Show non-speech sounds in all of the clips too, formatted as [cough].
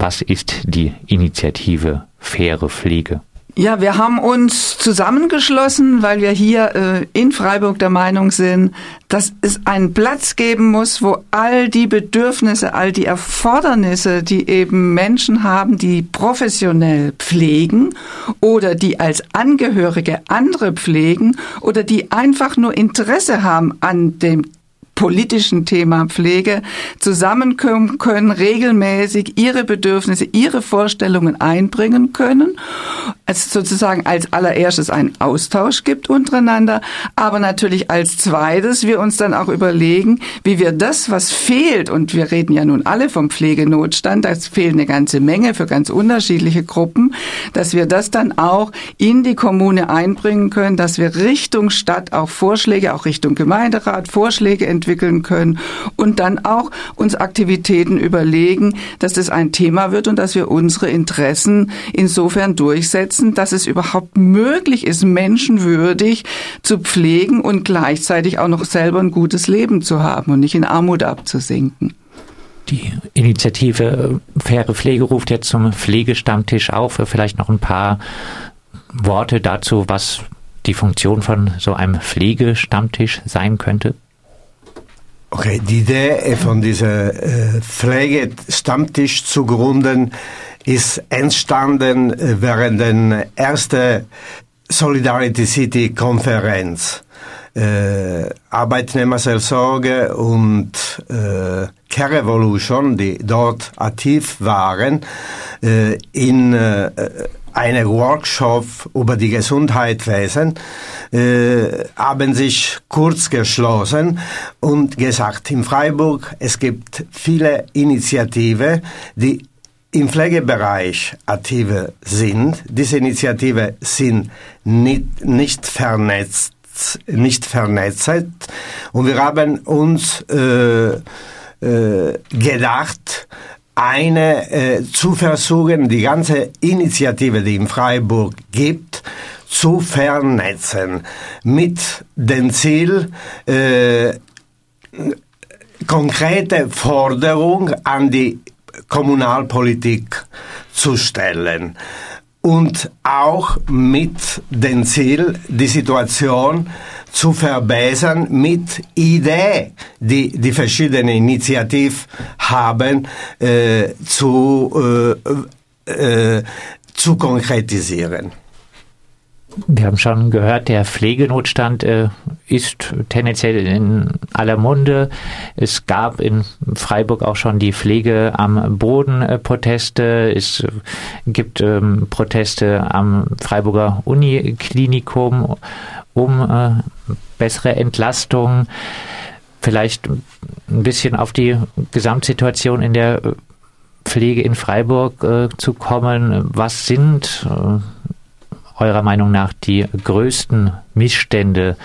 Was ist die Initiative Faire Pflege? Ja, wir haben uns zusammengeschlossen, weil wir hier äh, in Freiburg der Meinung sind, dass es einen Platz geben muss, wo all die Bedürfnisse, all die Erfordernisse, die eben Menschen haben, die professionell pflegen oder die als Angehörige andere pflegen oder die einfach nur Interesse haben an dem politischen Thema Pflege zusammenkommen können, regelmäßig ihre Bedürfnisse, ihre Vorstellungen einbringen können, es sozusagen als allererstes einen Austausch gibt untereinander, aber natürlich als zweites wir uns dann auch überlegen, wie wir das, was fehlt, und wir reden ja nun alle vom Pflegenotstand, da fehlt eine ganze Menge für ganz unterschiedliche Gruppen, dass wir das dann auch in die Kommune einbringen können, dass wir Richtung Stadt auch Vorschläge, auch Richtung Gemeinderat Vorschläge entwickeln, entwickeln können und dann auch uns Aktivitäten überlegen, dass das ein Thema wird und dass wir unsere Interessen insofern durchsetzen, dass es überhaupt möglich ist, menschenwürdig zu pflegen und gleichzeitig auch noch selber ein gutes Leben zu haben und nicht in Armut abzusinken. Die Initiative Faire Pflege ruft jetzt zum Pflegestammtisch auf. Vielleicht noch ein paar Worte dazu, was die Funktion von so einem Pflegestammtisch sein könnte? Okay, die Idee von dieser äh, Pflegestammtisch zu gründen ist entstanden äh, während der ersten Solidarity City Konferenz. Äh, Arbeitnehmerseelsorge und äh, Care Revolution, die dort aktiv waren, äh, in äh, einen Workshop über die Gesundheitswesen, äh, haben sich kurz geschlossen und gesagt, in Freiburg, es gibt viele Initiativen, die im Pflegebereich aktive sind. Diese Initiativen sind nicht, nicht vernetzt, nicht vernetzt. Und wir haben uns äh, äh, gedacht, eine äh, zu versuchen, die ganze Initiative, die in Freiburg gibt, zu vernetzen. Mit dem Ziel, äh, konkrete Forderung an die Kommunalpolitik zu stellen. Und auch mit dem Ziel, die Situation zu verbessern mit Idee, die die verschiedenen Initiativen haben, äh, zu, äh, äh, zu konkretisieren. Wir haben schon gehört, der Pflegenotstand äh, ist tendenziell in aller Munde. Es gab in Freiburg auch schon die Pflege am Boden äh. Es gibt ähm, Proteste am Freiburger Uniklinikum um äh, bessere Entlastung. Vielleicht ein bisschen auf die Gesamtsituation in der Pflege in Freiburg äh, zu kommen. Was sind äh, eurer Meinung nach die größten Missstände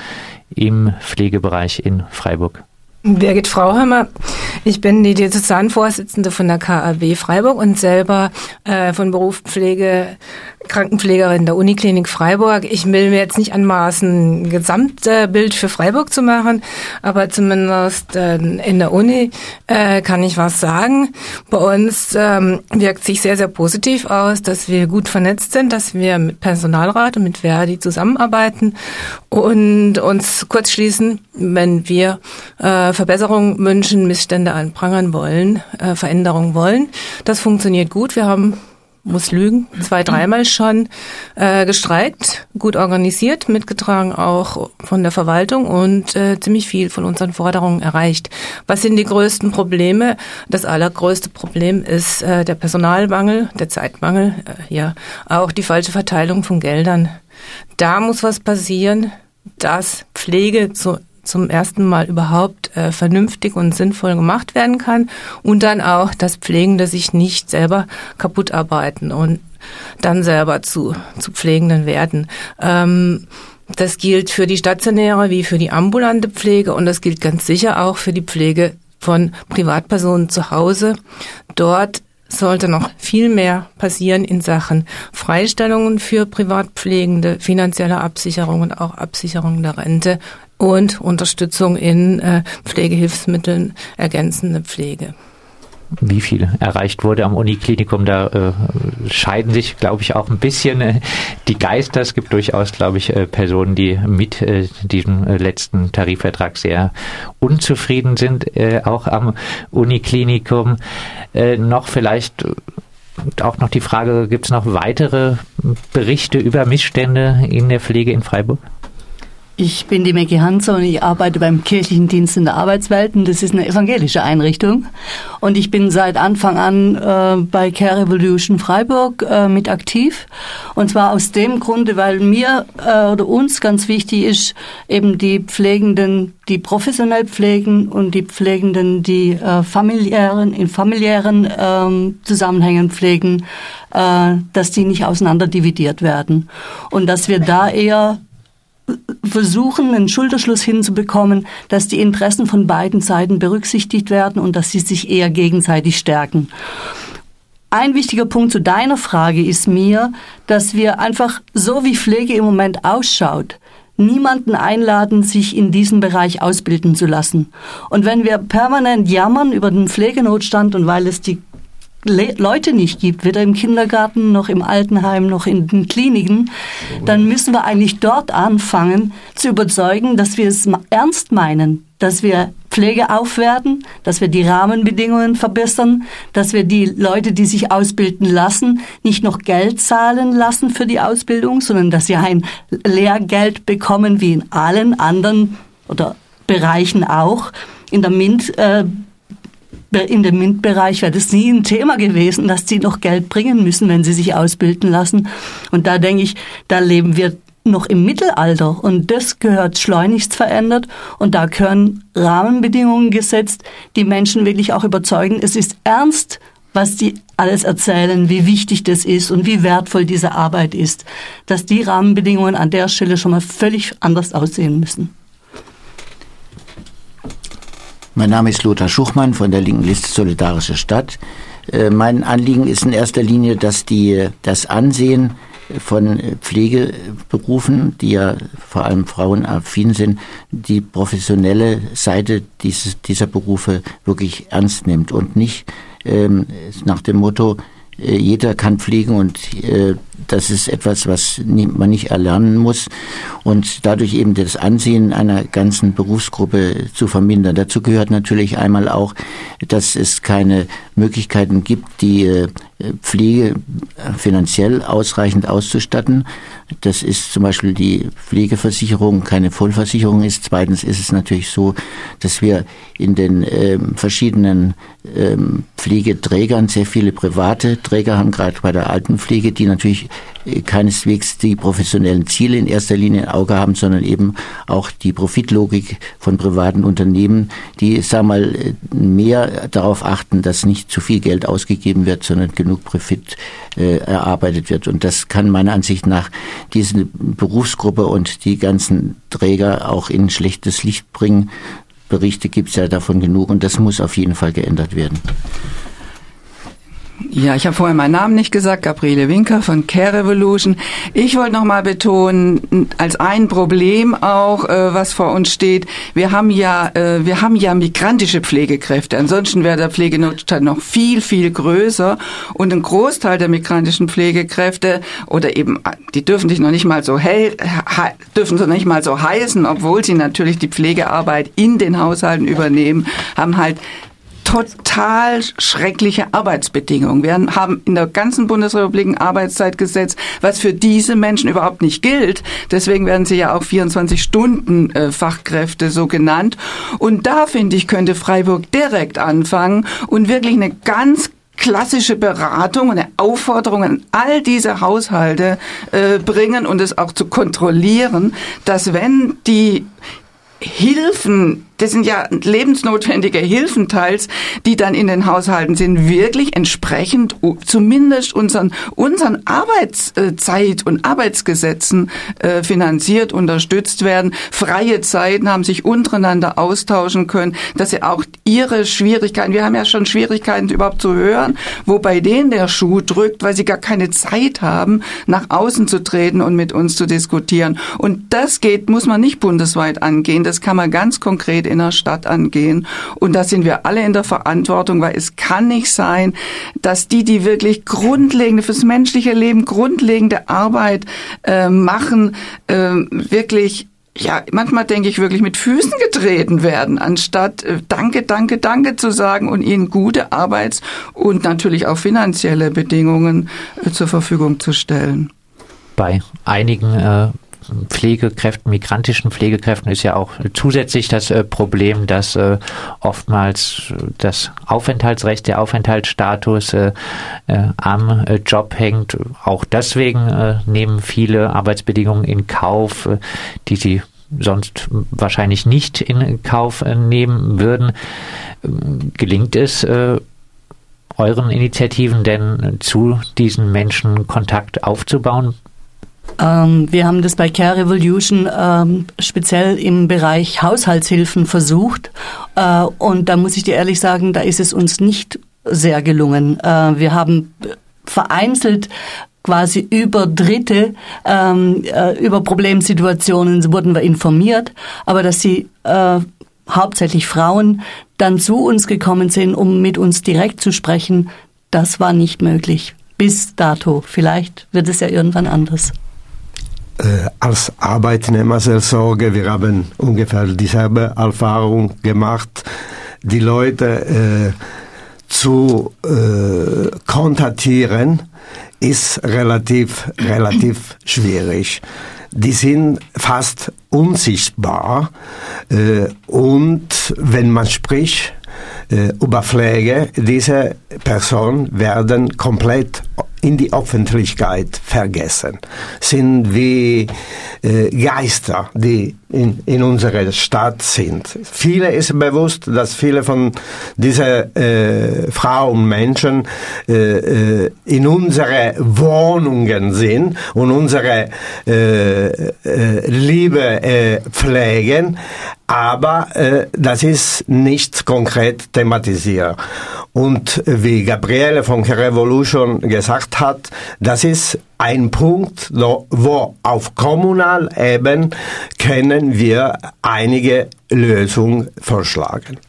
im Pflegebereich in Freiburg? Birgit Frauhammer. Ich bin die Diözesanvorsitzende von der KAW Freiburg und selber äh, von Beruf Pflege, Krankenpflegerin der Uniklinik Freiburg. Ich will mir jetzt nicht anmaßen, ein Gesamtbild für Freiburg zu machen, aber zumindest äh, in der Uni äh, kann ich was sagen. Bei uns ähm, wirkt sich sehr, sehr positiv aus, dass wir gut vernetzt sind, dass wir mit Personalrat und mit Verdi zusammenarbeiten und uns kurz schließen, wenn wir äh, Verbesserungen wünschen, Missstände anprangern wollen, äh, Veränderungen wollen. Das funktioniert gut. Wir haben muss lügen, zwei, dreimal schon äh, gestreikt, gut organisiert, mitgetragen auch von der Verwaltung und äh, ziemlich viel von unseren Forderungen erreicht. Was sind die größten Probleme? Das allergrößte Problem ist äh, der Personalmangel, der Zeitmangel, äh, ja, auch die falsche Verteilung von Geldern. Da muss was passieren, dass Pflege zu zum ersten Mal überhaupt äh, vernünftig und sinnvoll gemacht werden kann und dann auch, dass Pflegende sich nicht selber kaputt arbeiten und dann selber zu, zu Pflegenden werden. Ähm, das gilt für die stationäre wie für die ambulante Pflege und das gilt ganz sicher auch für die Pflege von Privatpersonen zu Hause. Dort sollte noch viel mehr passieren in Sachen Freistellungen für Privatpflegende, finanzielle Absicherung und auch Absicherung der Rente und Unterstützung in äh, Pflegehilfsmitteln, ergänzende Pflege. wie viel erreicht wurde am Uniklinikum. Da äh, scheiden sich, glaube ich, auch ein bisschen äh, die Geister. Es gibt durchaus, glaube ich, äh, Personen, die mit äh, diesem äh, letzten Tarifvertrag sehr unzufrieden sind, auch am Uniklinikum. Noch vielleicht auch noch die Frage, gibt es noch weitere Berichte über Missstände in der Pflege in Freiburg? Ich bin die Mecki Hanser und ich arbeite beim kirchlichen Dienst in der Arbeitswelt und das ist eine evangelische Einrichtung. Und ich bin seit Anfang an äh, bei Care Revolution Freiburg äh, mit aktiv. Und zwar aus dem Grunde, weil mir äh, oder uns ganz wichtig ist, eben die Pflegenden, die professionell pflegen und die Pflegenden, die äh, familiären, in familiären ähm, Zusammenhängen pflegen, äh, dass die nicht auseinander dividiert werden. Und dass wir da eher versuchen, einen Schulterschluss hinzubekommen, dass die Interessen von beiden Seiten berücksichtigt werden und dass sie sich eher gegenseitig stärken. Ein wichtiger Punkt zu deiner Frage ist mir, dass wir einfach so wie Pflege im Moment ausschaut, niemanden einladen, sich in diesem Bereich ausbilden zu lassen. Und wenn wir permanent jammern über den Pflegenotstand und weil es die Le Leute nicht gibt, weder im Kindergarten noch im Altenheim noch in den Kliniken, dann müssen wir eigentlich dort anfangen zu überzeugen, dass wir es ernst meinen, dass wir Pflege aufwerten, dass wir die Rahmenbedingungen verbessern, dass wir die Leute, die sich ausbilden lassen, nicht noch Geld zahlen lassen für die Ausbildung, sondern dass sie ein Lehrgeld bekommen wie in allen anderen oder Bereichen auch. In der MINT äh, in dem MINT-Bereich wäre das nie ein Thema gewesen, dass sie noch Geld bringen müssen, wenn sie sich ausbilden lassen. Und da denke ich, da leben wir noch im Mittelalter und das gehört schleunigst verändert und da gehören Rahmenbedingungen gesetzt, die Menschen wirklich auch überzeugen, es ist ernst, was die alles erzählen, wie wichtig das ist und wie wertvoll diese Arbeit ist, dass die Rahmenbedingungen an der Stelle schon mal völlig anders aussehen müssen. Mein Name ist Lothar Schuchmann von der linken Liste Solidarische Stadt. Äh, mein Anliegen ist in erster Linie, dass die, das Ansehen von Pflegeberufen, die ja vor allem frauenaffin sind, die professionelle Seite dieses, dieser Berufe wirklich ernst nimmt und nicht ähm, nach dem Motto, äh, jeder kann fliegen und äh, das ist etwas, was man nicht erlernen muss und dadurch eben das Ansehen einer ganzen Berufsgruppe zu vermindern. Dazu gehört natürlich einmal auch, dass es keine Möglichkeiten gibt, die äh, Pflege finanziell ausreichend auszustatten. Das ist zum Beispiel die Pflegeversicherung keine Vollversicherung ist. Zweitens ist es natürlich so, dass wir in den ähm, verschiedenen ähm, Pflegeträgern sehr viele private Träger haben, gerade bei der Altenpflege, die natürlich keineswegs die professionellen Ziele in erster Linie im Auge haben, sondern eben auch die Profitlogik von privaten Unternehmen, die, sag mal, äh, mehr darauf achten, dass nicht zu viel Geld ausgegeben wird, sondern genug Profit äh, erarbeitet wird. Und das kann meiner Ansicht nach diese Berufsgruppe und die ganzen Träger auch in schlechtes Licht bringen. Berichte gibt es ja davon genug und das muss auf jeden Fall geändert werden. Ja, ich habe vorher meinen Namen nicht gesagt, Gabriele Winker von Care Revolution. Ich wollte noch mal betonen, als ein Problem auch, äh, was vor uns steht, wir haben ja, äh, wir haben ja migrantische Pflegekräfte. Ansonsten wäre der Pflegenotstand noch viel, viel größer. Und ein Großteil der migrantischen Pflegekräfte oder eben, die dürfen sich noch nicht mal so hell, dürfen sie nicht mal so heißen, obwohl sie natürlich die Pflegearbeit in den Haushalten übernehmen, haben halt total schreckliche Arbeitsbedingungen. Wir haben in der ganzen Bundesrepublik ein Arbeitszeitgesetz, was für diese Menschen überhaupt nicht gilt. Deswegen werden sie ja auch 24 Stunden äh, Fachkräfte so genannt. Und da finde ich, könnte Freiburg direkt anfangen und wirklich eine ganz klassische Beratung eine Aufforderung an all diese Haushalte äh, bringen und es auch zu kontrollieren, dass wenn die Hilfen das sind ja lebensnotwendige Hilfen teils, die dann in den Haushalten sind, wirklich entsprechend zumindest unseren, unseren Arbeitszeit- und Arbeitsgesetzen äh, finanziert, unterstützt werden. Freie Zeiten haben sich untereinander austauschen können, dass sie auch ihre Schwierigkeiten, wir haben ja schon Schwierigkeiten überhaupt zu hören, wo bei denen der Schuh drückt, weil sie gar keine Zeit haben, nach außen zu treten und mit uns zu diskutieren. Und das geht, muss man nicht bundesweit angehen, das kann man ganz konkret In der Stadt angehen. Und da sind wir alle in der Verantwortung, weil es kann nicht sein, dass die, die wirklich grundlegende, fürs menschliche Leben grundlegende Arbeit äh, machen, äh, wirklich ja, manchmal denke ich wirklich mit Füßen getreten werden, anstatt äh, Danke, Danke, Danke zu sagen und ihnen gute Arbeits- und natürlich auch finanzielle Bedingungen äh, zur Verfügung zu stellen. Bei einigen äh, Pflegekräften, migrantischen Pflegekräften ist ja auch zusätzlich das äh, Problem, dass äh, oftmals das Aufenthaltsrecht, der Aufenthaltsstatus äh, am Job hängt. Auch deswegen nehmen viele Arbeitsbedingungen in Kauf, die sie sonst wahrscheinlich nicht in Kauf nehmen würden. Gelingt es, euren Initiativen denn zu diesen Menschen Kontakt aufzubauen? Ähm, wir haben das bei Care Revolution ähm, speziell im Bereich Haushaltshilfen versucht. Äh, und da muss ich dir ehrlich sagen, da ist es uns nicht sehr gelungen. Äh, wir haben vereinzelt quasi über Dritte, ähm, äh, über Problemsituationen wurden wir informiert, aber dass sie äh, hauptsächlich Frauen dann zu uns gekommen sind, um mit uns direkt zu sprechen, das war nicht möglich. Bis dato. Vielleicht wird es ja irgendwann anders als Arbeitnehmerseelsorge, wir haben ungefähr dieselbe Erfahrung gemacht, die Leute äh, zu äh, kontaktieren, ist relativ, relativ schwierig. Die sind fast unsichtbar äh, und wenn man spricht äh, über Pflege, diese Personen werden komplett in die Öffentlichkeit vergessen, sind wie äh, Geister, die in, in unserer Stadt sind. Viele ist bewusst, dass viele von diesen äh, Frauen, Menschen äh, äh, in unsere Wohnungen sind und unsere äh, äh, Liebe pflegen, aber äh, das ist nicht konkret thematisiert. Und wie Gabriele von Revolution gesagt hat, das ist ein Punkt, wo auf kommunal eben können wir einige Lösungen vorschlagen.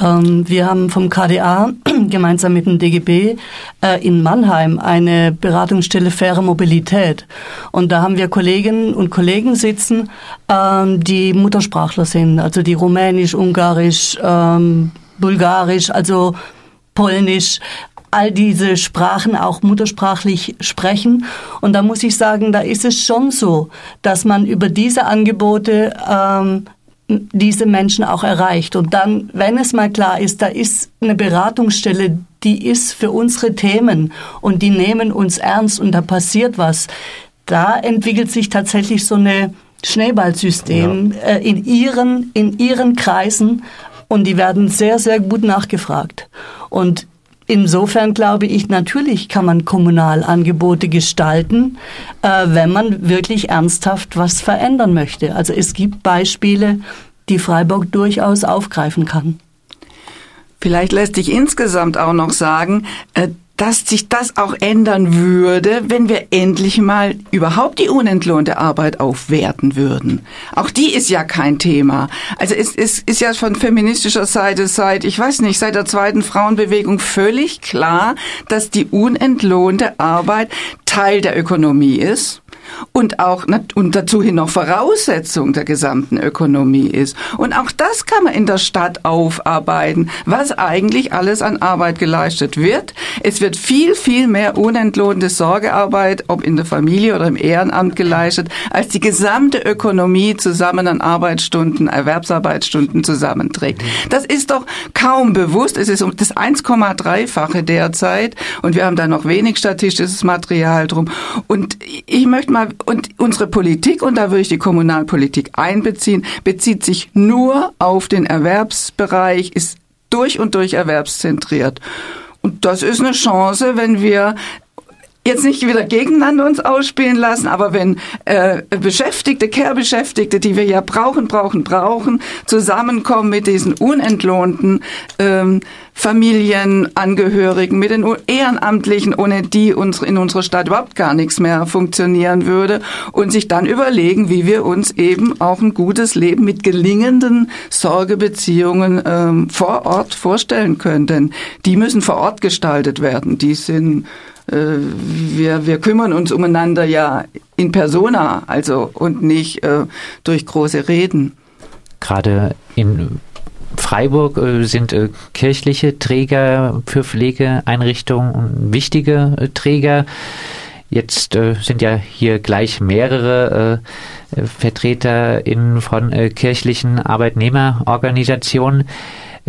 Ähm, wir haben vom KDA [clears throat] gemeinsam mit dem DGB äh, in Mannheim eine Beratungsstelle faire Mobilität. Und da haben wir Kolleginnen und Kollegen sitzen, ähm, die Muttersprachler sind, also die Rumänisch, Ungarisch, ähm, Bulgarisch, also Polnisch, all diese Sprachen auch muttersprachlich sprechen. Und da muss ich sagen, da ist es schon so, dass man über diese Angebote ähm, diese Menschen auch erreicht. Und dann, wenn es mal klar ist, da ist eine Beratungsstelle, die ist für unsere Themen und die nehmen uns ernst und da passiert was, da entwickelt sich tatsächlich so eine Schneeballsystem ja. äh, in ihren in ihren Kreisen und die werden sehr sehr gut nachgefragt und Insofern glaube ich, natürlich kann man Kommunalangebote gestalten, äh, wenn man wirklich ernsthaft was verändern möchte. Also es gibt Beispiele, die Freiburg durchaus aufgreifen kann. Vielleicht lässt sich insgesamt auch noch sagen, äh, dass sich das auch ändern würde, wenn wir endlich mal überhaupt die unentlohnte Arbeit aufwerten würden. Auch die ist ja kein Thema. Also es, es ist ja von feministischer Seite seit, ich weiß nicht, seit der zweiten Frauenbewegung völlig klar, dass die unentlohnte Arbeit Teil der Ökonomie ist und auch und dazu hin noch Voraussetzung der gesamten Ökonomie ist. Und auch das kann man in der Stadt aufarbeiten, was eigentlich alles an Arbeit geleistet wird. Es wird viel, viel mehr unentlohnte Sorgearbeit, ob in der Familie oder im Ehrenamt geleistet, als die gesamte Ökonomie zusammen an Arbeitsstunden, Erwerbsarbeitsstunden zusammenträgt. Das ist doch kaum bewusst. Es ist um das 1,3-fache derzeit und wir haben da noch wenig statistisches Material drum. Und ich möchte mal und unsere Politik, und da würde ich die Kommunalpolitik einbeziehen, bezieht sich nur auf den Erwerbsbereich, ist durch und durch erwerbszentriert. Und das ist eine Chance, wenn wir jetzt nicht wieder gegeneinander uns ausspielen lassen, aber wenn äh, Beschäftigte, Care-Beschäftigte, die wir ja brauchen, brauchen, brauchen, zusammenkommen mit diesen unentlohnten ähm, Familienangehörigen, mit den Ehrenamtlichen, ohne die uns in unserer Stadt überhaupt gar nichts mehr funktionieren würde und sich dann überlegen, wie wir uns eben auch ein gutes Leben mit gelingenden Sorgebeziehungen ähm, vor Ort vorstellen können. Denn die müssen vor Ort gestaltet werden. Die sind wir, wir kümmern uns umeinander ja in persona, also und nicht äh, durch große Reden. Gerade in Freiburg äh, sind äh, kirchliche Träger für Pflegeeinrichtungen wichtige äh, Träger. Jetzt äh, sind ja hier gleich mehrere VertreterInnen von kirchlichen Arbeitnehmerorganisationen.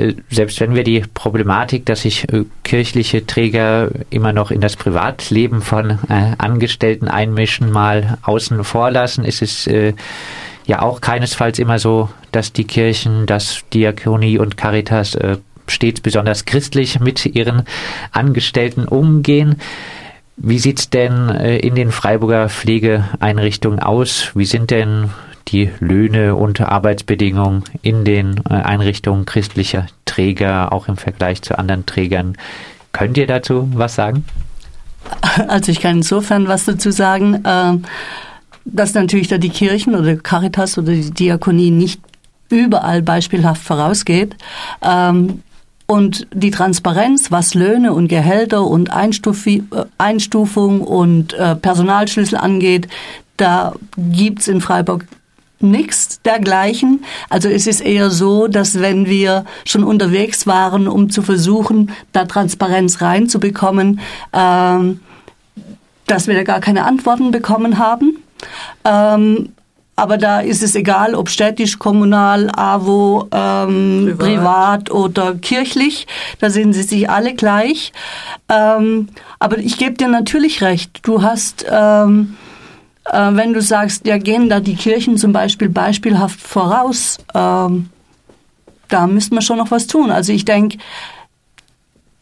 Äh, selbst wenn wir die Problematik, dass sich äh, kirchliche Träger immer noch in das Privatleben von äh, Angestellten einmischen, mal außen vor lassen, ist es ja auch keinesfalls immer so, dass die Kirchen, dass Diakonie und Caritas stets besonders christlich mit ihren Angestellten umgehen. Wie sieht's denn in den Freiburger Pflegeeinrichtungen aus? Wie sind denn die Löhne und Arbeitsbedingungen in den äh, Einrichtungen christlicher Träger, auch im Vergleich zu anderen Trägern. Könnt ihr dazu was sagen? Also ich kann insofern was dazu sagen, äh, dass natürlich da die Kirchen oder Caritas oder die Diakonie nicht überall beispielhaft vorausgeht. Ähm, und die Transparenz, was Löhne und Gehälter und äh, Einstufung und Personalschlüssel angeht, da gibt's in Freiburg nichts dergleichen. Also es ist eher so, dass wenn wir schon unterwegs waren, um zu versuchen, da Transparenz reinzubekommen, ähm, dass wir da gar keine Antworten bekommen haben. Ähm, aber da ist es egal, ob städtisch, kommunal, AWO, ähm, privat. privat. oder kirchlich. Da sind sie sich alle gleich. Ähm, aber ich gebe dir natürlich recht. Du hast ähm, äh, wenn du sagst, ja, gehen da die Kirchen zum Beispiel beispielhaft voraus, ähm, da müssten wir schon noch was tun. Also ich denke,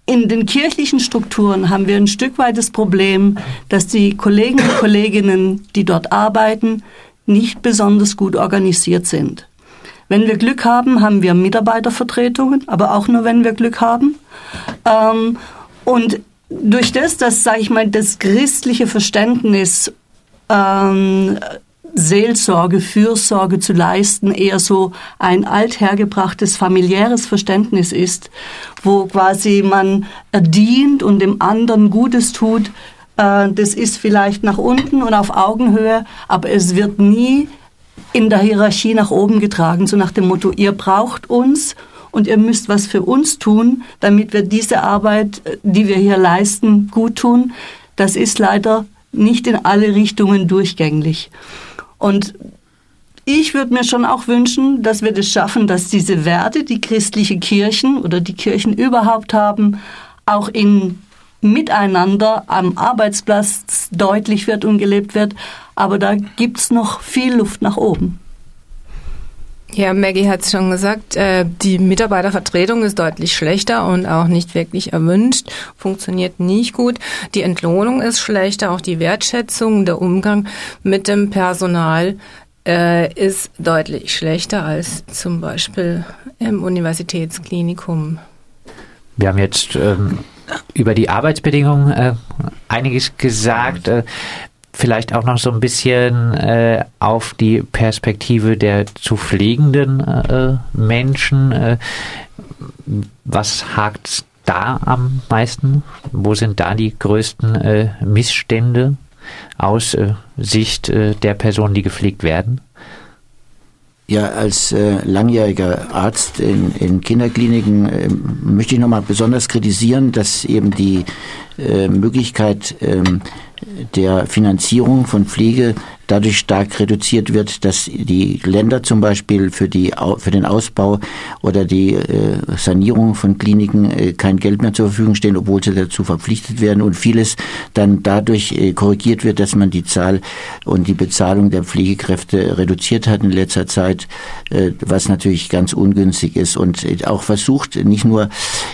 in den kirchlichen Strukturen haben wir ein Stück weit das Problem, dass die Kollegen und Kolleginnen, die dort arbeiten, nicht besonders gut organisiert sind. Wenn wir Glück haben, haben wir Mitarbeitervertretungen, aber auch nur, wenn wir Glück haben. Ähm, und durch das, dass, sage ich mal, das christliche Verständnis ähm, Seelsorge, Fürsorge zu leisten, eher so ein althergebrachtes familiäres Verständnis ist, wo quasi man dient und dem anderen Gutes tut. Äh, das ist vielleicht nach unten und auf Augenhöhe, aber es wird nie in der Hierarchie nach oben getragen, so nach dem Motto, ihr braucht uns und ihr müsst was für uns tun, damit wir diese Arbeit, die wir hier leisten, gut tun. Das ist leider nicht in alle Richtungen durchgängig. Und ich würde mir schon auch wünschen, dass wir das schaffen, dass diese Werte, die christliche Kirchen oder die Kirchen überhaupt haben, auch in Miteinander am Arbeitsplatz deutlich wird und gelebt wird. Aber da gibt's noch viel Luft nach oben. Ja, Maggie hat es schon gesagt, äh, die Mitarbeitervertretung ist deutlich schlechter und auch nicht wirklich erwünscht, funktioniert nicht gut. Die Entlohnung ist schlechter, auch die Wertschätzung, der Umgang mit dem Personal äh, ist deutlich schlechter als zum Beispiel im Universitätsklinikum. Wir haben jetzt ähm, über die Arbeitsbedingungen äh, einiges gesagt. Äh, vielleicht auch noch so ein bisschen äh, auf die Perspektive der zu pflegenden äh, Menschen. Äh, was hakt da am meisten? Wo sind da die größten äh, Missstände aus äh, Sicht äh, der Personen, die gepflegt werden? Ja, als äh, langjähriger Arzt in, in Kinderkliniken äh, möchte ich nochmal besonders kritisieren, dass eben die äh, Möglichkeit ähm, der Finanzierung von Pflege dadurch stark reduziert wird, dass die Länder zum Beispiel für, die, für den Ausbau oder die äh, Sanierung von Kliniken äh, kein Geld mehr zur Verfügung stehen, obwohl sie dazu verpflichtet werden und vieles dann dadurch korrigiert wird, dass man die Zahl und die Bezahlung der Pflegekräfte reduziert hat in letzter Zeit, was natürlich ganz ungünstig ist und auch versucht, nicht nur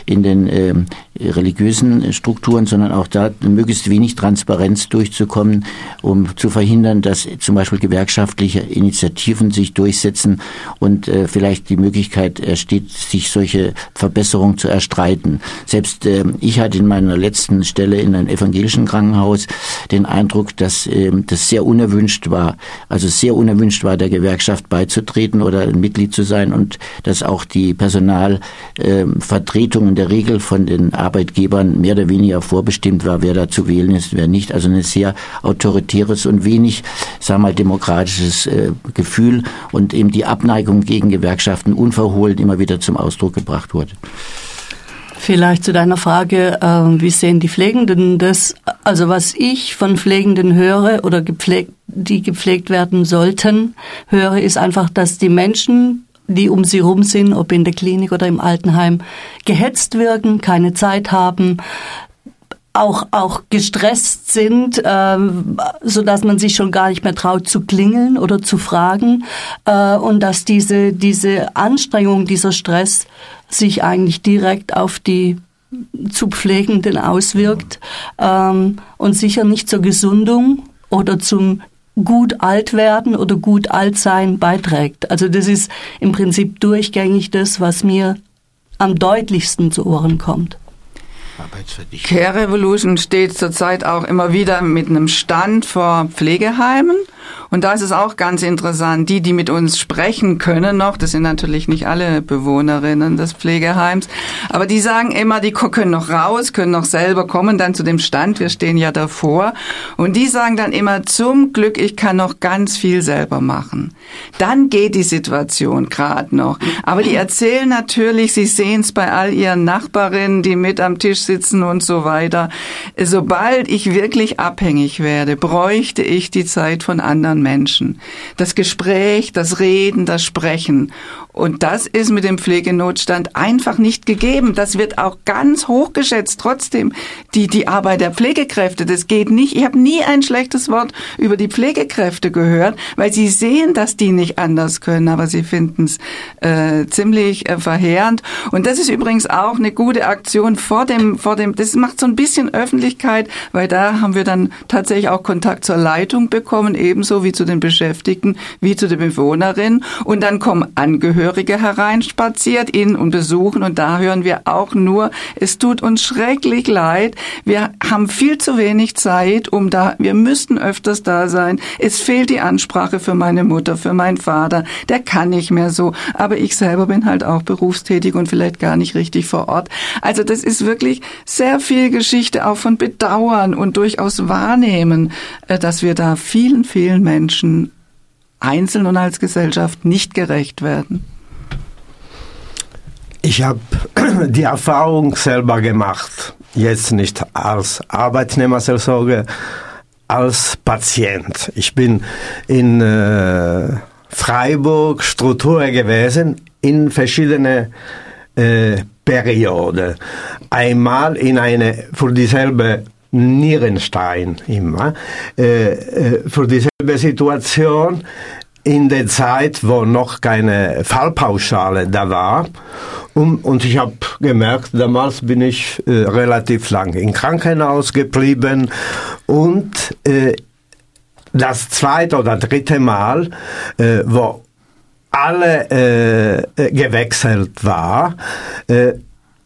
in den religiösen Strukturen, sondern auch da möglichst wenig Transparenz durchzukommen, um zu verhindern, dass zum Beispiel gewerkschaftliche Initiativen sich durchsetzen und äh, vielleicht die Möglichkeit ersteht, sich solche Verbesserungen zu erstreiten. Selbst äh, ich hatte in meiner letzten Stelle in einem evangelischen Krankenhaus den Eindruck, dass äh, das sehr unerwünscht war, also sehr unerwünscht war, der Gewerkschaft beizutreten oder ein Mitglied zu sein und dass auch die Personalvertretung in der Regel von den Arbeitgebern mehr oder weniger vorbestimmt war, wer da zu wählen ist, wer nicht. Also ein sehr autoritäres und wenig, sagen wir mal, demokratisches äh, Gefühl und eben die Abneigung gegen Gewerkschaften unverhohlen immer wieder zum Ausdruck gebracht wurde. Vielleicht zu deiner Frage, äh, wie sehen die Pflegenden das? Also was ich von Pflegenden höre oder gepflegt, die gepflegt werden sollten, höre, ist einfach, dass die Menschen die um sie rum sind, ob in der Klinik oder im Altenheim, gehetzt wirken, keine Zeit haben, auch auch gestresst sind, ähm, so dass man sich schon gar nicht mehr traut zu klingeln oder zu fragen äh, und dass diese diese Anstrengung, dieser Stress sich eigentlich direkt auf die zu Pflegenden auswirkt ähm, und sicher nicht zur Gesundung oder zum gut alt werden oder gut alt sein beiträgt. Also das ist im Prinzip durchgängig das, was mir am deutlichsten zu Ohren kommt. Care Revolution steht zurzeit auch immer wieder mit einem Stand vor Pflegeheimen und da ist es auch ganz interessant, die, die mit uns sprechen können noch, das sind natürlich nicht alle Bewohnerinnen des Pflegeheims, aber die sagen immer, die können noch raus, können noch selber kommen dann zu dem Stand, wir stehen ja davor. Und die sagen dann immer, zum Glück, ich kann noch ganz viel selber machen. Dann geht die Situation gerade noch. Aber die erzählen natürlich, sie sehen es bei all ihren Nachbarinnen, die mit am Tisch sitzen und so weiter. Sobald ich wirklich abhängig werde, bräuchte ich die Zeit von anderen Menschen. Das Gespräch, das Reden, das Sprechen. Und das ist mit dem Pflegenotstand einfach nicht gegeben. Das wird auch ganz hoch geschätzt. Trotzdem die, die Arbeit der Pflegekräfte, das geht nicht. Ich habe nie ein schlechtes Wort über die Pflegekräfte gehört, weil sie sehen, dass die nicht anders können, aber sie finden es äh, ziemlich äh, verheerend. Und das ist übrigens auch eine gute Aktion vor dem, vor dem, das macht so ein bisschen Öffentlichkeit, weil da haben wir dann tatsächlich auch Kontakt zur Leitung bekommen, ebenso wie zu den Beschäftigten, wie zu den Bewohnerinnen. Und dann kommen Angehörige Angehörige hereinspaziert, ihn und besuchen. Und da hören wir auch nur, es tut uns schrecklich leid, wir haben viel zu wenig Zeit, um da, wir müssten öfters da sein, es fehlt die Ansprache für meine Mutter, für meinen Vater, der kann nicht mehr so, aber ich selber bin halt auch berufstätig und vielleicht gar nicht richtig vor Ort. Also das ist wirklich sehr viel Geschichte auch von Bedauern und durchaus Wahrnehmen, äh, dass wir da vielen, vielen Menschen einzeln und als Gesellschaft nicht gerecht werden. Ich habe [clears throat] die Erfahrung selber gemacht, jetzt nicht als Arbeitnehmerseelsorge, als Patient. Ich bin in äh, Freiburg Struktur gewesen in verschiedene äh, Perioden. Einmal in eine für dieselbe Nierenstein immer, äh, äh für dieselbe Situation in der Zeit, wo noch keine Fallpauschale da war. Und, und ich habe gemerkt, damals bin ich äh, relativ lang im Krankenhaus geblieben und äh, das zweite oder dritte Mal, äh, wo alle äh, äh gewechselt war, äh,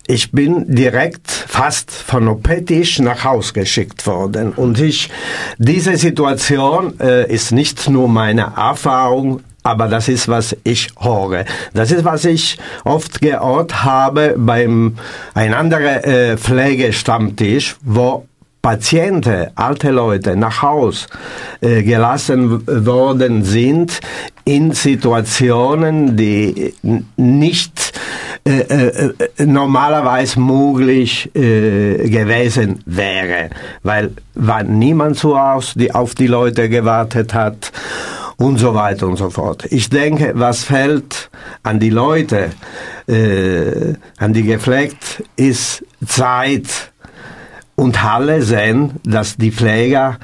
ich bin direkt fast von opetisch nach Haus geschickt worden. Und ich, diese Situation äh, ist nicht nur meine Erfahrung, aber das ist, was ich höre. Das ist, was ich oft gehört habe beim ein anderer äh, Pflegestammtisch, wo Patienten, alte Leute nach Haus äh, gelassen worden sind in Situationen, die nicht äh, äh, äh, normalerweise möglich äh, gewesen wäre, weil war niemand zu Hause, die auf die Leute gewartet hat und so weiter und so fort. Ich denke, was fällt an die Leute, äh, an die gepflegt, ist Zeit und alle sehen, dass die Pfleger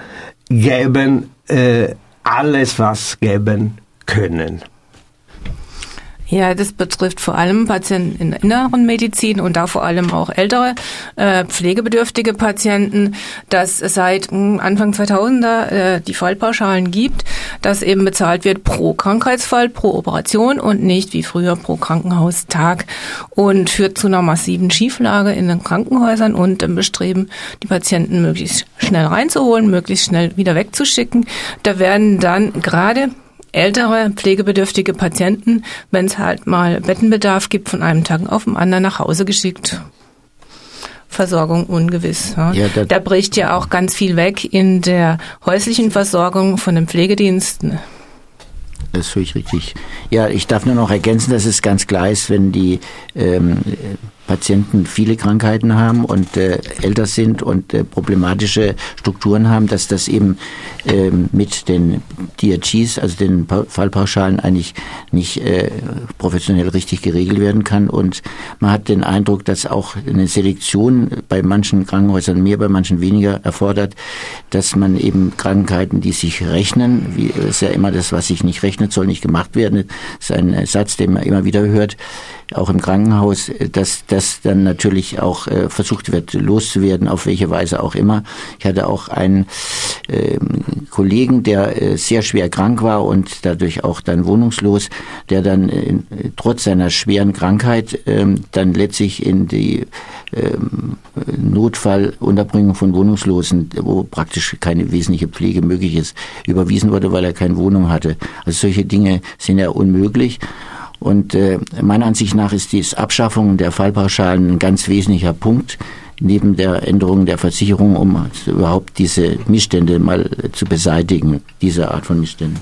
geben äh, alles, was geben können. Ja, das betrifft vor allem Patienten in der inneren Medizin und da vor allem auch ältere äh, pflegebedürftige Patienten, dass es seit hm, Anfang 2000er äh, die Fallpauschalen gibt, dass eben bezahlt wird pro Krankheitsfall, pro Operation und nicht wie früher pro Krankenhaustag und führt zu einer massiven Schieflage in den Krankenhäusern und dem Bestreben, die Patienten möglichst schnell reinzuholen, möglichst schnell wieder wegzuschicken. Da werden dann gerade ältere pflegebedürftige Patienten, wenn es halt mal Bettenbedarf gibt, von einem Tag auf den anderen nach Hause geschickt. Versorgung ungewiss. Ja. Ja, da bricht ja auch ganz viel weg in der häuslichen Versorgung von den Pflegediensten. Das ist völlig richtig. Ja, ich darf nur noch ergänzen, dass es ganz klar ist, wenn die ähm, Patienten viele Krankheiten haben und äh, älter sind und äh, problematische Strukturen haben, dass das eben äh, mit den DRGs, also den pa Fallpauschalen, eigentlich nicht äh, professionell richtig geregelt werden kann. Und man hat den Eindruck, dass auch eine Selektion bei manchen Krankenhäusern mehr, bei manchen weniger erfordert, dass man eben Krankheiten, die sich rechnen, wie ist ja immer das, was sich nicht rechnet, soll nicht gemacht werden, das ist ein Satz, den man immer wieder hört, auch im Krankenhaus, dass das dann natürlich auch äh, versucht wird loszuwerden, auf welche Weise auch immer. Ich hatte auch einen äh, Kollegen, der äh, sehr schwer krank war und dadurch auch dann wohnungslos, der dann äh, trotz seiner schweren Krankheit äh, dann letztlich in die ähm, Notfallunterbringung von Wohnungslosen, wo praktisch keine wesentliche Pflege möglich ist, überwiesen wurde, weil er keine Wohnung hatte. Also solche Dinge sind ja unmöglich. Und äh, meiner Ansicht nach ist die Abschaffung der Fallpauschalen ein ganz wesentlicher Punkt neben der Änderung der Versicherung, um überhaupt diese Missstände mal zu beseitigen, diese Art von Missständen.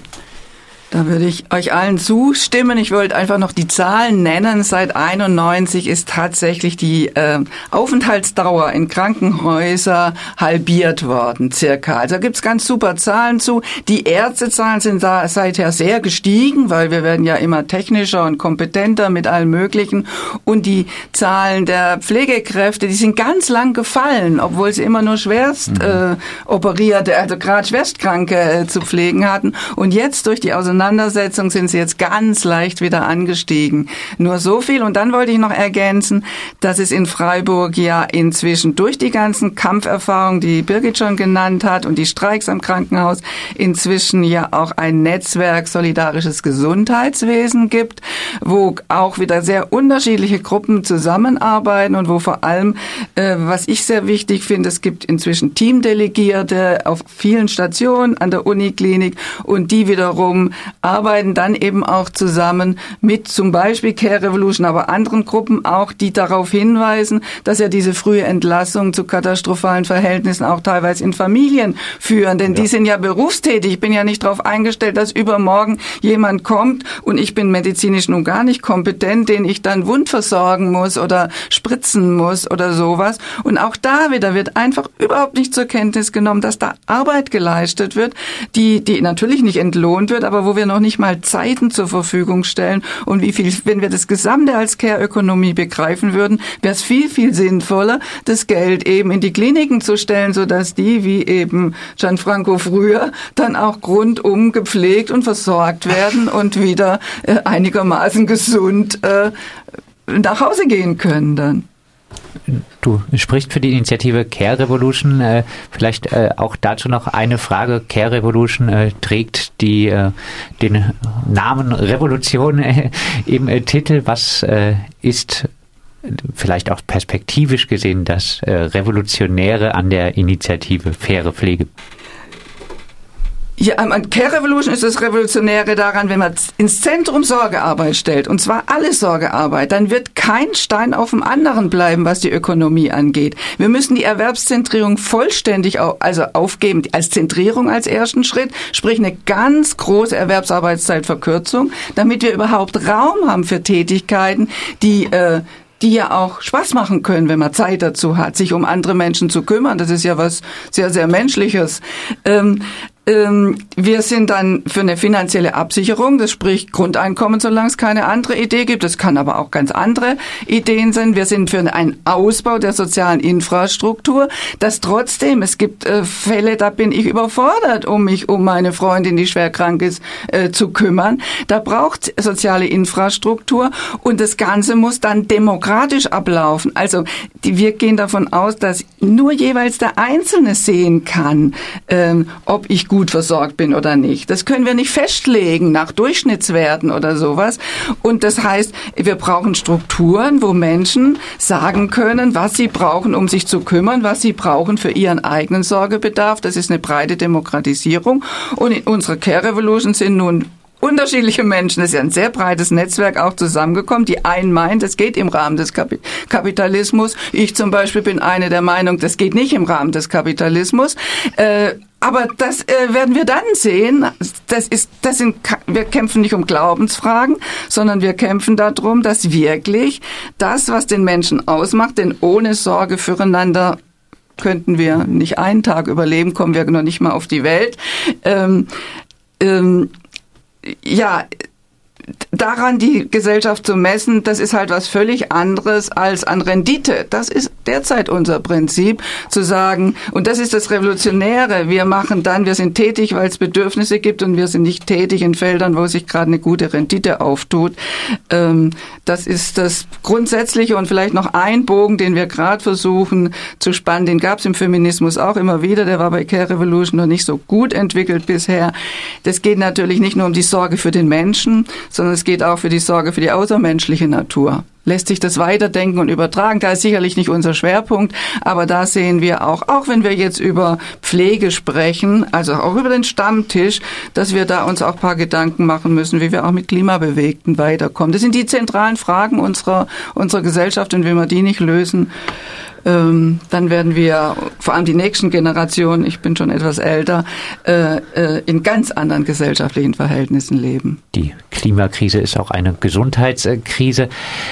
Da würde ich euch allen zustimmen. Ich wollte einfach noch die Zahlen nennen. Seit 91 ist tatsächlich die äh, Aufenthaltsdauer in Krankenhäuser halbiert worden, circa. Also gibt's ganz super Zahlen zu. Die Ärztezahlen sind da seither sehr gestiegen, weil wir werden ja immer technischer und kompetenter mit allem Möglichen. Und die Zahlen der Pflegekräfte, die sind ganz lang gefallen, obwohl sie immer nur schwerst mhm. äh, operierte, also gerade Schwerstkranke äh, zu pflegen hatten. Und jetzt durch die Auseinandersetzung Auseinandersetzung sind sie jetzt ganz leicht wieder angestiegen. Nur so viel. Und dann wollte ich noch ergänzen, dass es in Freiburg ja inzwischen durch die ganzen Kampferfahrungen, die Birgit schon genannt hat und die Streiks am Krankenhaus, inzwischen ja auch ein Netzwerk solidarisches Gesundheitswesen gibt, wo auch wieder sehr unterschiedliche Gruppen zusammenarbeiten und wo vor allem, äh, was ich sehr wichtig finde, es gibt inzwischen Teamdelegierte auf vielen Stationen an der Uniklinik und die wiederum arbeiten dann eben auch zusammen mit zum Beispiel Care Revolution, aber anderen Gruppen auch, die darauf hinweisen, dass ja diese frühe Entlassung zu katastrophalen Verhältnissen auch teilweise in Familien führen. Denn ja. die sind ja berufstätig. Ich bin ja nicht darauf eingestellt, dass übermorgen jemand kommt und ich bin medizinisch nun gar nicht kompetent, den ich dann wund versorgen muss oder spritzen muss oder sowas. Und auch da wieder wird einfach überhaupt nicht zur Kenntnis genommen, dass da Arbeit geleistet wird, die, die natürlich nicht entlohnt wird, aber wo wir noch nicht mal Zeiten zur Verfügung stellen und wie viel, wenn wir das Gesamte als Care-Ökonomie begreifen würden, wäre es viel, viel sinnvoller, das Geld eben in die Kliniken zu stellen, sodass die, wie eben Gianfranco früher, dann auch rundum gepflegt und versorgt werden und wieder äh, einigermaßen gesund äh, nach Hause gehen können dann. Du sprichst für die Initiative Care Revolution. Äh, vielleicht äh, auch dazu noch eine Frage. Care Revolution äh, trägt die, den Namen Revolution im Titel. Was ist vielleicht auch perspektivisch gesehen das Revolutionäre an der Initiative Faire Pflege? Ja, an Care Revolution ist das Revolutionäre daran, wenn man ins Zentrum Sorgearbeit stellt, und zwar alle Sorgearbeit, dann wird kein Stein auf dem anderen bleiben, was die Ökonomie angeht. Wir müssen die Erwerbszentrierung vollständig also aufgeben, als Zentrierung als ersten Schritt, sprich eine ganz große Erwerbsarbeitszeitverkürzung, damit wir überhaupt Raum haben für Tätigkeiten, die äh, die ja auch Spaß machen können, wenn man Zeit dazu hat, sich um andere Menschen zu kümmern. Das ist ja was sehr, sehr Menschliches. Ähm, wir sind dann für eine finanzielle Absicherung, das spricht Grundeinkommen, solange es keine andere Idee gibt. Das kann aber auch ganz andere Ideen sein. Wir sind für einen Ausbau der sozialen Infrastruktur, dass trotzdem, es gibt äh, Fälle, da bin ich überfordert, um mich um meine Freundin, die schwer krank ist, äh, zu kümmern. Da braucht soziale Infrastruktur und das Ganze muss dann demokratisch ablaufen. Also wir gehen davon aus, dass nur jeweils der Einzelne sehen kann, ähm, ob ich gut versorgt bin oder nicht. Das können wir nicht festlegen nach Durchschnittswerten oder sowas. Und das heißt, wir brauchen Strukturen, wo Menschen sagen können, was sie brauchen, um sich zu kümmern, was sie brauchen für ihren eigenen Sorgebedarf. Das ist eine breite Demokratisierung. Und in unserer Care Revolution sind nun unterschiedliche Menschen, das ist ja ein sehr breites Netzwerk auch zusammengekommen. Die einen meint, es geht im Rahmen des Kapitalismus. Ich zum Beispiel bin eine der Meinung, das geht nicht im Rahmen des Kapitalismus. Äh, aber das äh, werden wir dann sehen. Das ist, das sind, wir kämpfen nicht um Glaubensfragen, sondern wir kämpfen darum, dass wirklich das, was den Menschen ausmacht, denn ohne Sorge füreinander könnten wir nicht einen Tag überleben, kommen wir noch nicht mal auf die Welt. Ähm, ähm, ja, daran die Gesellschaft zu messen, das ist halt was völlig anderes als an Rendite. Das ist derzeit unser Prinzip, zu sagen, und das ist das Revolutionäre, wir machen dann, wir sind tätig, weil es Bedürfnisse gibt und wir sind nicht tätig in Feldern, wo sich gerade eine gute Rendite auftut. Ähm, das ist das Grundsätzliche und vielleicht noch ein Bogen, den wir gerade versuchen zu spannen, den gab es im Feminismus auch immer wieder, der war bei Care Revolution noch nicht so gut entwickelt bisher. Das geht natürlich nicht nur um die Sorge für den Menschen, sondern es geht auch für die Sorge für die außermenschliche Natur. Lässt sich das weiterdenken und übertragen? Da ist sicherlich nicht unser Schwerpunkt, aber da sehen wir auch, auch wenn wir jetzt über Pflege sprechen, also auch über den Stammtisch, dass wir da uns auch paar Gedanken machen müssen, wie wir auch mit Klimabewegten weiterkommen. Das sind die zentralen Fragen unserer, unserer Gesellschaft und wenn wir die nicht lösen, ähm, dann werden wir, vor allem die nächsten Generationen, ich bin schon etwas älter, äh, äh, in ganz anderen gesellschaftlichen Verhältnissen leben. Die Klimakrise ist auch eine Gesundheitskrise.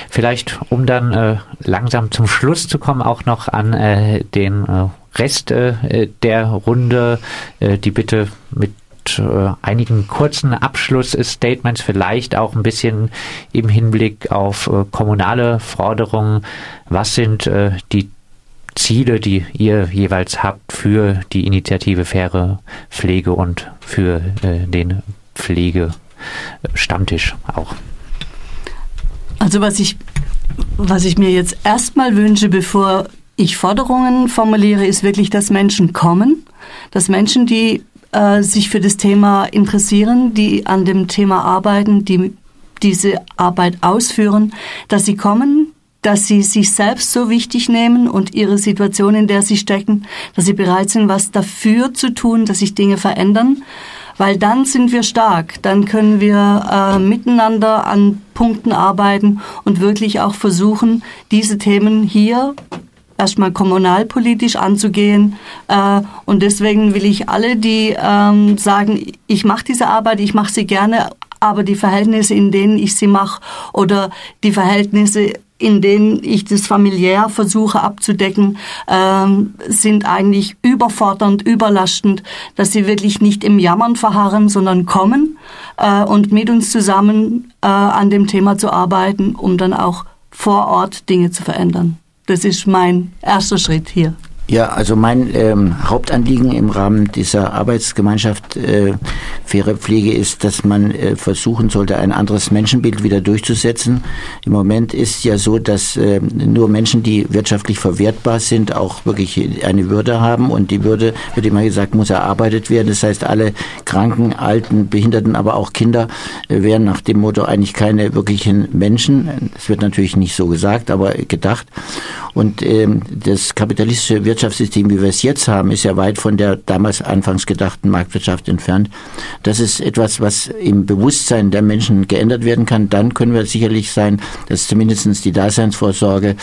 Vielleicht, um dann äh, langsam zum Schluss zu kommen, auch noch an äh, den äh, Rest äh, der Runde, die Bitte mit einigen kurzen Abschlussstatements, vielleicht auch ein bisschen im Hinblick auf kommunale Forderungen. Was sind die Ziele, die ihr jeweils habt für die Initiative Faire Pflege und für äh, den Pflegestammtisch auch? Also was ich, was ich mir jetzt erstmal wünsche, bevor ich Forderungen formuliere, ist wirklich, dass Menschen kommen, dass Menschen, die äh, sich für das Thema interessieren, die an dem Thema arbeiten, die diese Arbeit ausführen, dass sie kommen, dass sie sich selbst so wichtig nehmen und ihre Situation, in der sie stecken, dass sie bereit sind, was dafür zu tun, dass sich Dinge verändern, weil dann sind wir stark, dann können wir äh, miteinander an Punkten arbeiten und wirklich auch versuchen, diese Themen hier erstmal kommunalpolitisch anzugehen. Äh, und deswegen will ich alle, die ähm, sagen, ich mache diese Arbeit, ich mache sie gerne, aber die Verhältnisse, in denen ich sie mache oder die Verhältnisse, in denen ich das familiär versuche abzudecken, ähm, sind eigentlich überfordernd, überlastend, dass sie wirklich nicht im Jammern verharren, sondern kommen äh, und mit uns zusammen äh, an dem Thema zu arbeiten, um dann auch vor Ort Dinge zu verändern. Das ist mein erster Schritt hier. Ja, also mein ähm, Hauptanliegen im Rahmen dieser Arbeitsgemeinschaft äh, faire Pflege ist, dass man äh, versuchen sollte, ein anderes Menschenbild wieder durchzusetzen. Im Moment ist ja so, dass äh, nur Menschen, die wirtschaftlich verwertbar sind, auch wirklich eine Würde haben und die Würde, wird immer gesagt, muss erarbeitet werden. Das heißt, alle Kranken, Alten, Behinderten, aber auch Kinder äh, wären nach dem Motto eigentlich keine wirklichen Menschen. Das wird natürlich nicht so gesagt, aber gedacht. Und ähm, das kapitalistische Wirtschaftssystem, wie wir es jetzt haben, ist ja weit von der damals anfangs gedachten Marktwirtschaft entfernt. Das ist etwas, was im Bewusstsein der Menschen geändert werden kann. Dann können wir sicherlich sein, dass zumindest die Daseinsvorsorge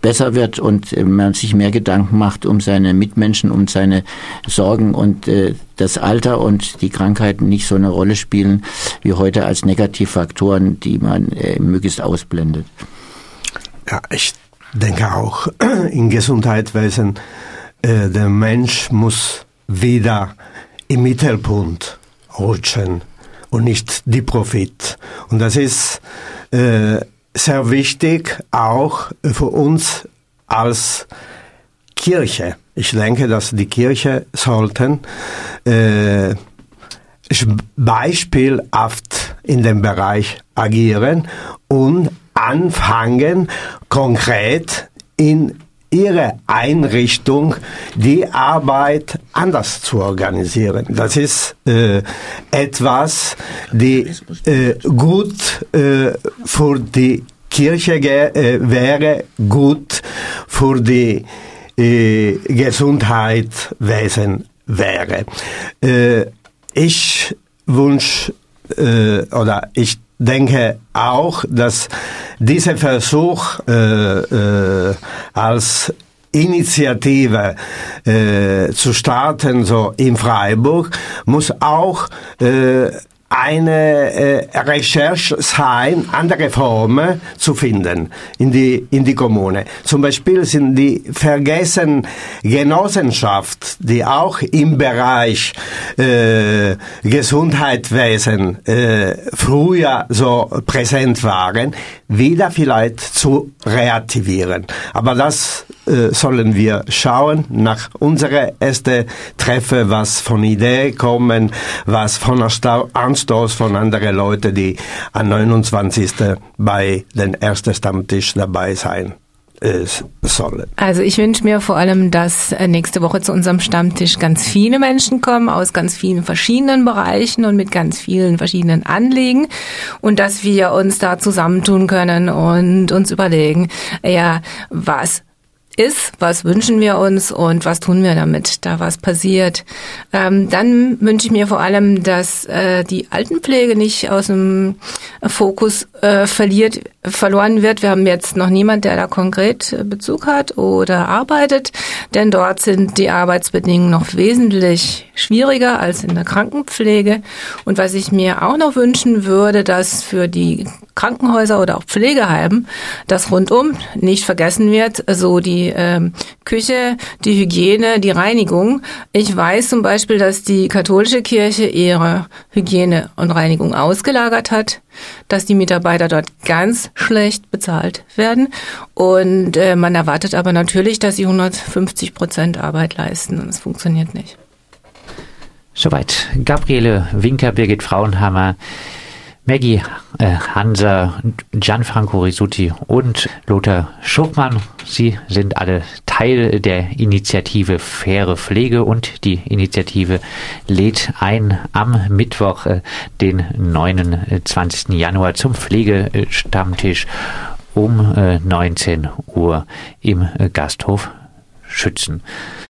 besser wird und äh, man sich mehr Gedanken macht um seine Mitmenschen, um seine Sorgen und äh, das Alter und die Krankheiten nicht so eine Rolle spielen wie heute als Negativfaktoren, die man äh, möglichst ausblendet. Ja, ich denke auch [clears throat] im Gesundheitswesen, äh, der Mensch muss wieder im Mittelpunkt rutschen und nicht die Profit. Und das ist äh, sehr wichtig auch für uns als Kirche. Ich denke, dass die Kirche sollten äh, beispielhaft in dem Bereich agieren und anfangen, konkret in ihre Einrichtung die Arbeit anders zu organisieren. Das ist äh, etwas, die äh, gut äh, für die Kirche äh, wäre, gut für die äh, Gesundheitswesen wäre. Äh, ich wünsche äh, oder ich denke auch, dass dieser Versuch äh, äh, als Initiative äh, zu starten, so in Freiburg, muss auch äh, eine äh, Recherche sein, andere Formen zu finden in die, in die Kommune. Zum Beispiel sind die vergessen Genossenschaft, die auch im Bereich äh, Gesundheitswesen äh, früher so präsent waren, wieder vielleicht zu reaktivieren. Aber das sollen wir schauen nach unserer ersten Treffe, was von Ideen kommen, was von Anstoß von anderen Leuten, die am 29. bei den ersten Stammtisch dabei sein sollen. Also ich wünsche mir vor allem, dass äh, nächste Woche zu unserem Stammtisch ganz viele Menschen kommen aus ganz vielen verschiedenen Bereichen und mit ganz vielen verschiedenen Anliegen und dass wir uns da zusammentun können und uns überlegen, ja, was ist, was wünschen wir uns und was tun wir damit, da was passiert. Ähm, dann wünsche ich mir vor allem, dass äh, die Altenpflege nicht aus dem Fokus äh, verliert, verloren wird. Wir haben jetzt noch niemand, der da konkret Bezug hat oder arbeitet, denn dort sind die Arbeitsbedingungen noch wesentlich schwieriger als in der Krankenpflege. Und was ich mir auch noch wünschen würde, dass für die Krankenhäuser oder auch Pflegeheimen das rundum nicht vergessen wird, so die äh, Küche, die Hygiene, die Reinigung. Ich weiß zum Beispiel, dass die katholische Kirche ihre Hygiene und Reinigung ausgelagert hat, dass die Mitarbeiter dort ganz schlecht bezahlt werden und äh, man erwartet aber natürlich, dass sie 150 Prozent Arbeit leisten und es funktioniert nicht. Soweit Gabriele Winker, Birgit Frauenhammer. Maggie äh, Hansa, Gianfranco Risuti und Lothar Schuchmann. Sie sind alle Teil der Initiative Faire Pflege und die Initiative lädt ein am Mittwoch, äh, den 29. Januar zum Pflegestammtisch um äh, 19 Uhr im Gasthof Schützen.